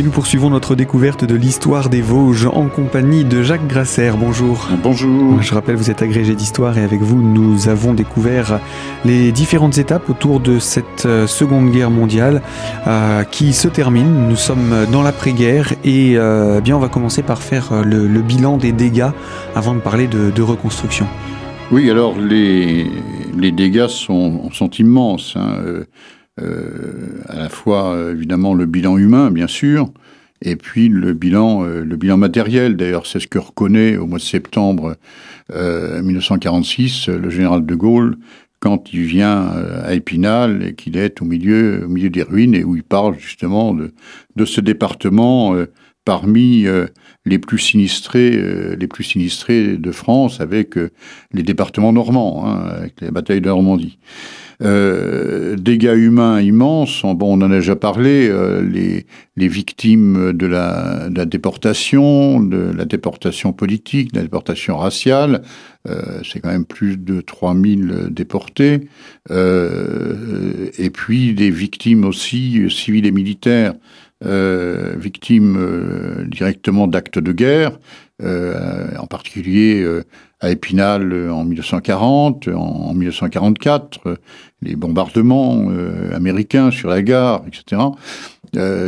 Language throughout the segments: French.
Et nous poursuivons notre découverte de l'histoire des Vosges en compagnie de Jacques Grasser. Bonjour. Bonjour. Je rappelle, vous êtes agrégé d'histoire et avec vous, nous avons découvert les différentes étapes autour de cette euh, Seconde Guerre mondiale euh, qui se termine. Nous sommes dans l'après-guerre et euh, eh bien on va commencer par faire le, le, bilan des dégâts avant de parler de, de reconstruction. Oui, alors les, les dégâts sont, sont immenses. Hein. Euh, euh, à la fois évidemment le bilan humain, bien sûr, et puis le bilan, euh, le bilan matériel. D'ailleurs, c'est ce que reconnaît au mois de septembre euh, 1946 le général de Gaulle quand il vient à Épinal et qu'il est au milieu, au milieu des ruines et où il parle justement de, de ce département euh, parmi euh, les plus sinistrés, euh, les plus sinistrés de France, avec les départements normands, hein, avec les batailles de Normandie. Euh, dégâts humains immenses. Bon, on en a déjà parlé. Euh, les, les victimes de la, de déportation, de la déportation politique, de la déportation raciale. Euh, c'est quand même plus de 3000 déportés. Euh, et puis des victimes aussi civiles et militaires. Victimes directement d'actes de guerre, en particulier à Épinal en 1940, en, en 1944, les bombardements américains sur la gare, etc.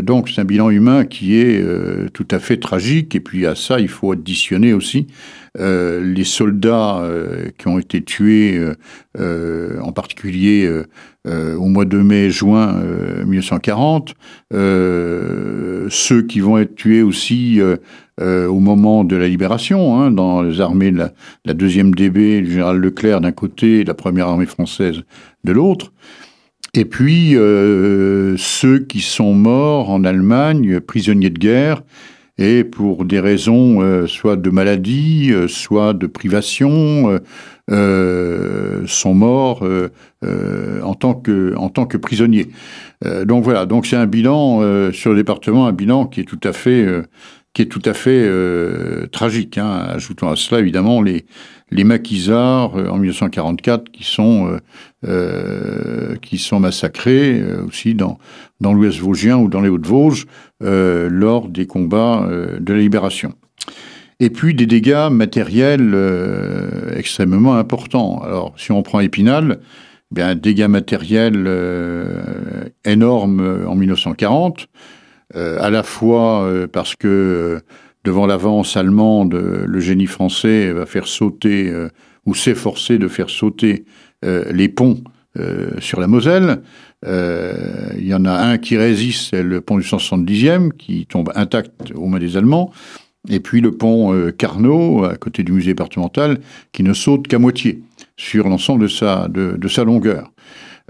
donc c'est un bilan humain qui est tout à fait tragique. Et puis à ça, il faut additionner aussi euh, les soldats euh, qui ont été tués, euh, en particulier au mois de mai-juin 1940, ceux qui vont être tués aussi au moment de la libération, hein, dans les armées de la, la deuxième DB, le général Leclerc d'un côté et la première armée française de l'autre. Et puis euh, ceux qui sont morts en Allemagne, prisonniers de guerre, et pour des raisons euh, soit de maladie, euh, soit de privation, euh, sont morts en tant que en tant que prisonniers. donc voilà, donc c'est un bilan sur le département, un bilan qui est tout à fait qui est tout à fait tragique. Hein. Ajoutons à cela évidemment les les maquisards en 1944 qui sont euh, qui sont massacrés euh, aussi dans, dans l'Ouest vosgien ou dans les Hauts-de-Vosges euh, lors des combats de la libération. Et puis des dégâts matériels extrêmement importants. Alors si on prend Épinal, eh bien dégâts matériels énormes en 1940, à la fois parce que devant l'avance allemande, le génie français va faire sauter ou s'efforcer de faire sauter euh, les ponts euh, sur la Moselle. Euh, il y en a un qui résiste, c'est le pont du 170e, qui tombe intact aux mains des Allemands. Et puis le pont euh, Carnot, à côté du musée départemental, qui ne saute qu'à moitié sur l'ensemble de sa, longueur.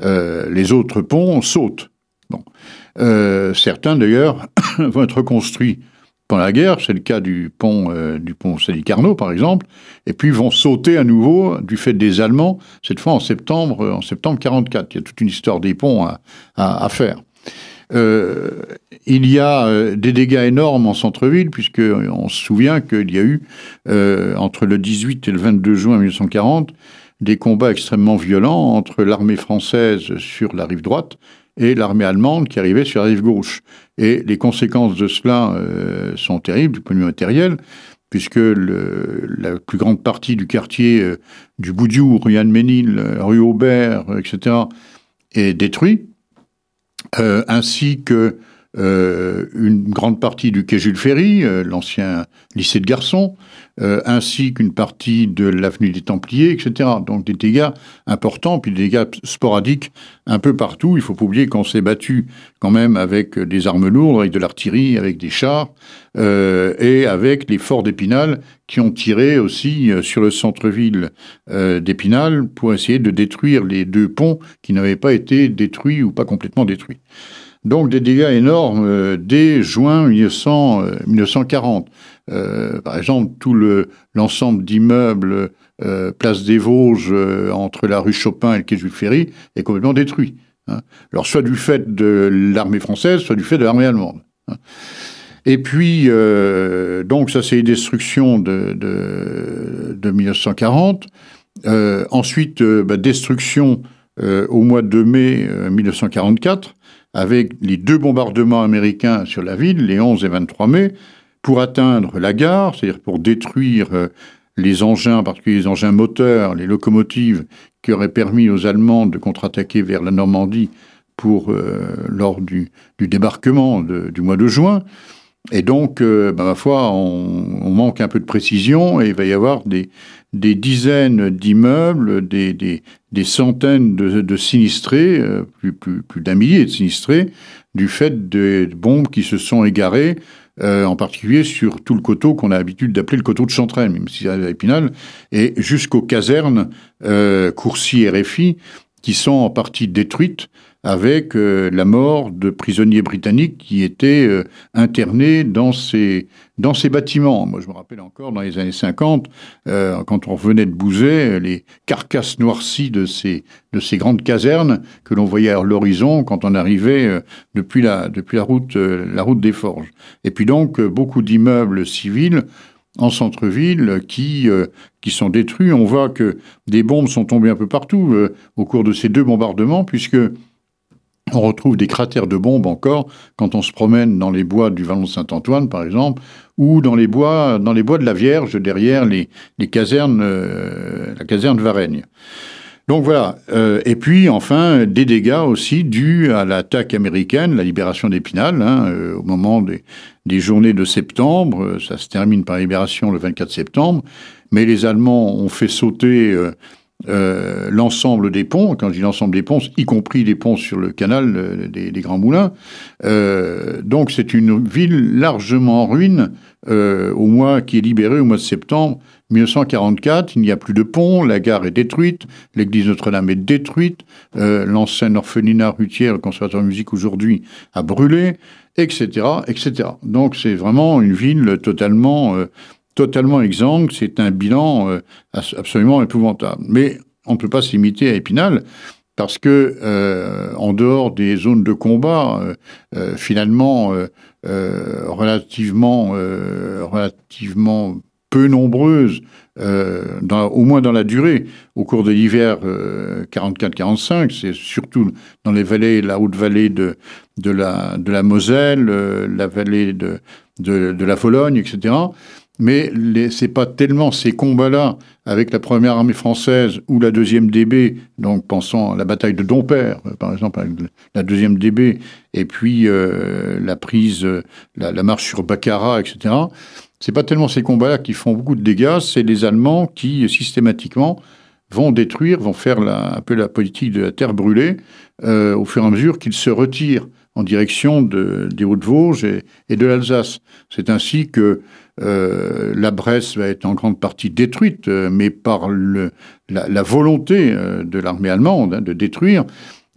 Euh, les autres ponts sautent. Euh, certains, d'ailleurs, vont être construits pendant la guerre, c'est le cas du pont euh, du pont Sadi Carnot par exemple, et puis vont sauter à nouveau du fait des Allemands, cette fois en septembre en septembre 44. Il y a toute une histoire des ponts à, faire. Euh, il y a euh, des dégâts énormes en centre-ville, puisque on se souvient qu'il y a eu euh, entre le 18 et le 22 juin 1940 des combats extrêmement violents entre l'armée française sur la rive droite et l'armée allemande qui arrivait sur la rive gauche. Et les conséquences de cela euh, sont terribles du point de vue matériel, puisque la plus grande partie du quartier euh, du Boudiou, rue Anne-Ménil, rue Aubert, etc., est détruit, euh, ainsi que euh, une grande partie du quai Jules Ferry, euh, l'ancien lycée de garçons, euh, ainsi qu'une partie de l'avenue des Templiers, etc. Donc des dégâts importants, puis des dégâts sporadiques un peu partout. Il faut pas oublier qu'on s'est battu quand même avec des armes lourdes, avec de l'artillerie, avec des chars, et avec les forts d'Épinal qui ont tiré aussi sur le centre-ville d'Épinal pour essayer de détruire les deux ponts qui n'avaient pas été détruits ou pas complètement détruits. Donc des dégâts énormes euh, dès juin 1900, euh, 1940. Euh, par exemple, tout le, l'ensemble d'immeubles place des Vosges entre la rue Chopin et le quai Jules Ferry est complètement détruit. Hein. Alors soit du fait de l'armée française, soit du fait de l'armée allemande. Hein. Et puis, donc ça c'est les destructions de, de, de 1940. Euh, ensuite, bah, destruction au mois de mai 1944 avec les deux bombardements américains sur la ville, les 11 et 23 mai, pour atteindre la gare, c'est-à-dire pour détruire euh, les engins, en particulier les engins moteurs, les locomotives, qui auraient permis aux Allemands de contre-attaquer vers la Normandie pour, euh, lors du, débarquement du mois de juin. Et donc, ben, ma foi, on, manque un peu de précision et il va y avoir des, des dizaines d'immeubles, des, des, des, centaines de, de sinistrés, euh, plus, plus, plus d'un millier de sinistrés, du fait des bombes qui se sont égarées, euh, en particulier sur tout le coteau qu'on a l'habitude d'appeler le coteau de Chantraine, même si c'est à Épinal, et jusqu'aux casernes euh, Courcy et Réfi, qui sont en partie détruites avec euh, la mort de prisonniers britanniques qui étaient euh, internés dans ces, dans ces bâtiments. Moi, je me rappelle encore, dans les années 50, euh, quand on revenait de Bouzet, les carcasses noircies de ces, de ces grandes casernes que l'on voyait à l'horizon quand on arrivait depuis, la, depuis la, route, la route des Forges. Et puis donc, beaucoup d'immeubles civils en centre-ville qui, qui sont détruits. On voit que des bombes sont tombées un peu partout au cours de ces deux bombardements, puisque on retrouve des cratères de bombes encore quand on se promène dans les bois du Vallon de Saint-Antoine, par exemple, ou dans les bois, dans les bois de la Vierge, derrière les, casernes, euh, la caserne Varennes. Donc voilà. Euh, et puis enfin des dégâts aussi dus à l'attaque américaine, la libération d'Épinal, hein, euh, au moment des, des, journées de septembre. Ça se termine par libération le 24 septembre, mais les Allemands ont fait sauter euh, l'ensemble des ponts, quand je dis l'ensemble des ponts, y compris les ponts sur le canal euh, des, Grands Moulins. Euh, donc c'est une ville largement en ruine au mois qui est libéré au mois de septembre 1944. Il n'y a plus de pont, la gare est détruite, l'église Notre-Dame est détruite, l'ancienne orphelinat rutière, le conservatoire de musique aujourd'hui, a brûlé, etc., etc. Donc c'est vraiment une ville totalement totalement exsangue. C'est un bilan euh, absolument épouvantable. Mais on ne peut pas s'imiter à Épinal parce que euh, en dehors des zones de combat, euh, finalement relativement relativement peu nombreuses, au moins dans la durée, au cours de l'hiver 44-45, c'est surtout dans les vallées, la haute vallée de, de, la, de la Moselle, la vallée de, de, de la Vologne, etc mais ce n'est pas tellement ces combats-là avec la première armée française ou la deuxième DB, donc pensant à la bataille de Dompère, euh, par exemple, la deuxième DB, et puis euh, la prise, la, marche sur Baccarat, etc. C'est pas tellement ces combats-là qui font beaucoup de dégâts, c'est les Allemands qui systématiquement vont détruire, vont faire un peu la politique de la terre brûlée euh, au fur et à mesure qu'ils se retirent en direction des Hauts-de-Vosges et, de l'Alsace. C'est ainsi que euh, la Bresse va être en grande partie détruite, euh, mais par la, volonté euh, de l'armée allemande hein, de détruire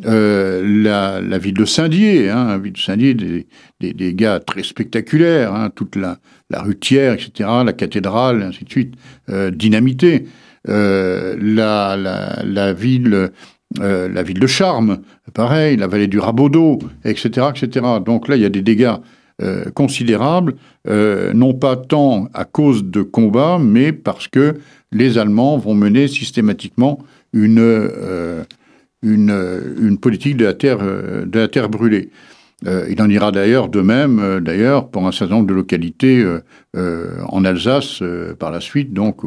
la, ville de Saint-Dié, hein, la ville de Saint-Dié, des, des, gars très spectaculaires, hein, toute la, la rutière, etc., la cathédrale, ainsi de suite, dynamitée. la, la, ville euh, la ville de Charme, pareil, la vallée du Rabaudot, etc., etc. Donc là, il y a des dégâts euh, considérables, euh, non pas tant à cause de combats, mais parce que les Allemands vont mener systématiquement une, une, politique de la terre, de la terre brûlée. il en ira d'ailleurs de même, d'ailleurs, pour un certain nombre de localités en Alsace par la suite, donc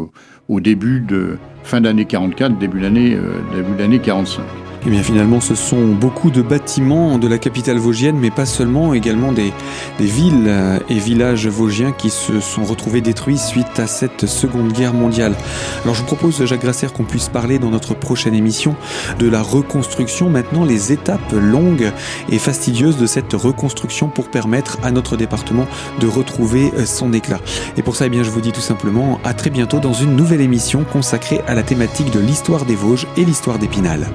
au début de fin d'année 44, début d'année début d'année 45. Et eh bien finalement, ce sont beaucoup de bâtiments de la capitale vosgienne, mais pas seulement, également des, villes euh, et villages vosgiens qui se sont retrouvés détruits suite à cette Seconde Guerre mondiale. Alors je vous propose, Jacques Grasser, qu'on puisse parler dans notre prochaine émission de la reconstruction, maintenant les étapes longues et fastidieuses de cette reconstruction pour permettre à notre département de retrouver euh, son éclat. Et pour ça, eh bien, je vous dis tout simplement à très bientôt dans une nouvelle émission consacrée à la thématique de l'histoire des Vosges et l'histoire d'Épinal.